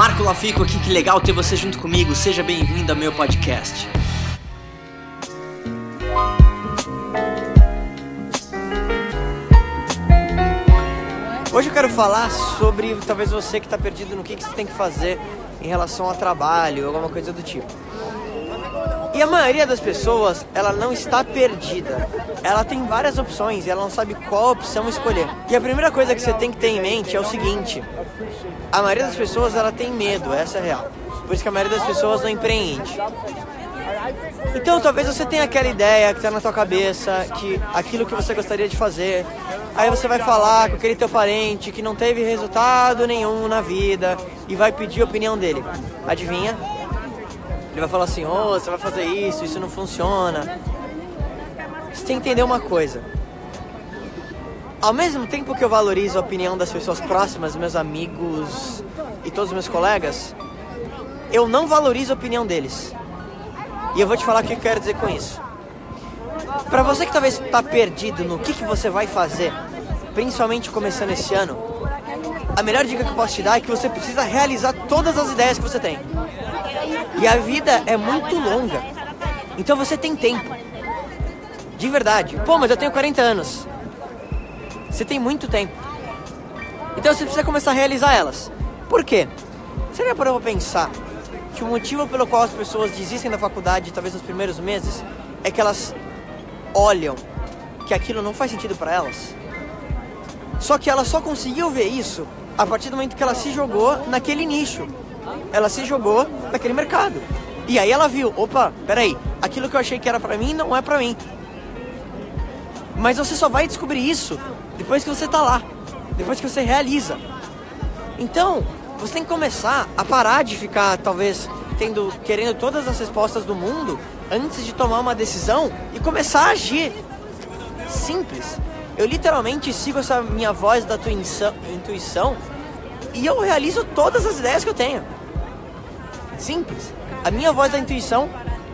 Marco Lafico aqui, que legal ter você junto comigo. Seja bem-vindo ao meu podcast. Hoje eu quero falar sobre talvez você que está perdido no que, que você tem que fazer em relação ao trabalho, alguma coisa do tipo. E a maioria das pessoas, ela não está perdida. Ela tem várias opções e ela não sabe qual opção escolher. E a primeira coisa que você tem que ter em mente é o seguinte: a maioria das pessoas ela tem medo, essa é a real. Por isso que a maioria das pessoas não empreende. Então talvez você tenha aquela ideia que está na tua cabeça, que aquilo que você gostaria de fazer, aí você vai falar com aquele teu parente que não teve resultado nenhum na vida e vai pedir a opinião dele. Adivinha? Ele vai falar assim: "Oh, você vai fazer isso, isso não funciona". Você tem que entender uma coisa. Ao mesmo tempo que eu valorizo a opinião das pessoas próximas, meus amigos e todos os meus colegas, eu não valorizo a opinião deles. E eu vou te falar o que eu quero dizer com isso. Para você que talvez está perdido no que, que você vai fazer, principalmente começando esse ano, a melhor dica que eu posso te dar é que você precisa realizar todas as ideias que você tem. E a vida é muito longa. Então você tem tempo. De verdade. Pô, mas eu tenho 40 anos. Você tem muito tempo. Então você precisa começar a realizar elas. Por quê? Você já parou pra pensar que o motivo pelo qual as pessoas desistem da faculdade, talvez nos primeiros meses, é que elas olham que aquilo não faz sentido para elas? Só que ela só conseguiu ver isso a partir do momento que ela se jogou naquele nicho. Ela se jogou naquele mercado. E aí ela viu, opa, peraí, aquilo que eu achei que era para mim não é para mim. Mas você só vai descobrir isso depois que você tá lá, depois que você realiza. Então, você tem que começar a parar de ficar, talvez, tendo, querendo todas as respostas do mundo antes de tomar uma decisão e começar a agir. Simples. Eu literalmente sigo essa minha voz da tua intuição e eu realizo todas as ideias que eu tenho. Simples. A minha voz da intuição,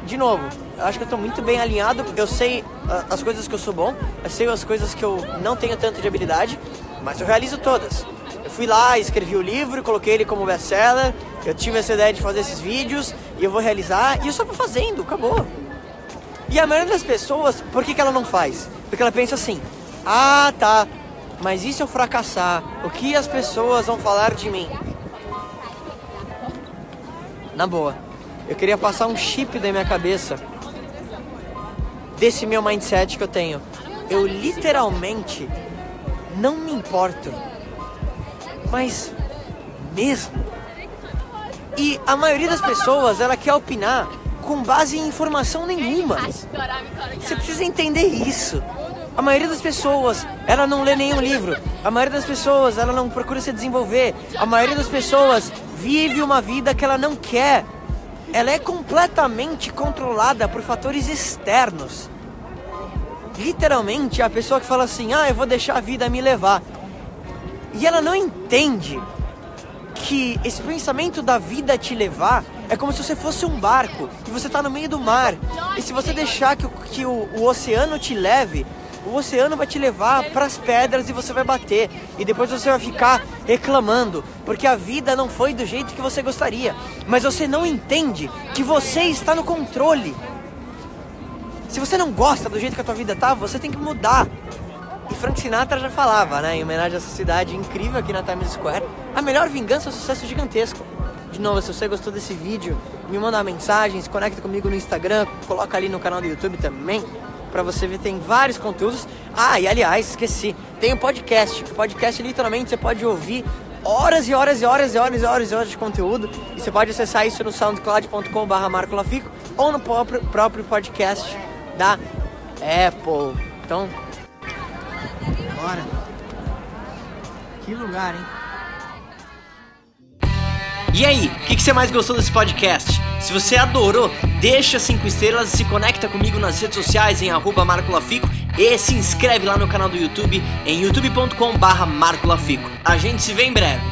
de novo, acho que eu estou muito bem alinhado. Eu sei uh, as coisas que eu sou bom, eu sei as coisas que eu não tenho tanto de habilidade, mas eu realizo todas. Eu fui lá, escrevi o livro, coloquei ele como best-seller. Eu tive essa ideia de fazer esses vídeos e eu vou realizar. E eu só vou fazendo, acabou. E a maioria das pessoas, por que, que ela não faz? Porque ela pensa assim: ah, tá, mas e se eu fracassar? O que as pessoas vão falar de mim? Na boa, eu queria passar um chip da minha cabeça desse meu mindset que eu tenho. Eu literalmente não me importo. Mas mesmo. E a maioria das pessoas, ela quer opinar com base em informação nenhuma. Você precisa entender isso. A maioria das pessoas, ela não lê nenhum livro. A maioria das pessoas, ela não procura se desenvolver. A maioria das pessoas vive uma vida que ela não quer. Ela é completamente controlada por fatores externos. Literalmente, a pessoa que fala assim: "Ah, eu vou deixar a vida me levar". E ela não entende que esse pensamento da vida te levar é como se você fosse um barco e você está no meio do mar. E se você deixar que, que o, o oceano te leve, o oceano vai te levar para as pedras e você vai bater. E depois você vai ficar reclamando, porque a vida não foi do jeito que você gostaria. Mas você não entende que você está no controle. Se você não gosta do jeito que a tua vida tá, você tem que mudar. E Frank Sinatra já falava, né, em homenagem a essa cidade incrível aqui na Times Square, a melhor vingança é o sucesso gigantesco. De novo, se você gostou desse vídeo, me manda uma mensagem, se conecta comigo no Instagram, coloca ali no canal do YouTube também para você ver, tem vários conteúdos. Ah, e aliás, esqueci, tem um podcast. O podcast literalmente você pode ouvir horas e horas e horas e horas e horas e horas de conteúdo. E você pode acessar isso no soundcloud.com.br marcolafico ou no próprio, próprio podcast da Apple. Então, bora. Que lugar, hein? E aí, o que, que, você mais gostou desse podcast? Se você adorou, deixa 5 estrelas se conecta comigo nas redes sociais em arroba marcolafico e se inscreve lá no canal do YouTube em youtube.com barra marcolafico. A gente se vê em breve.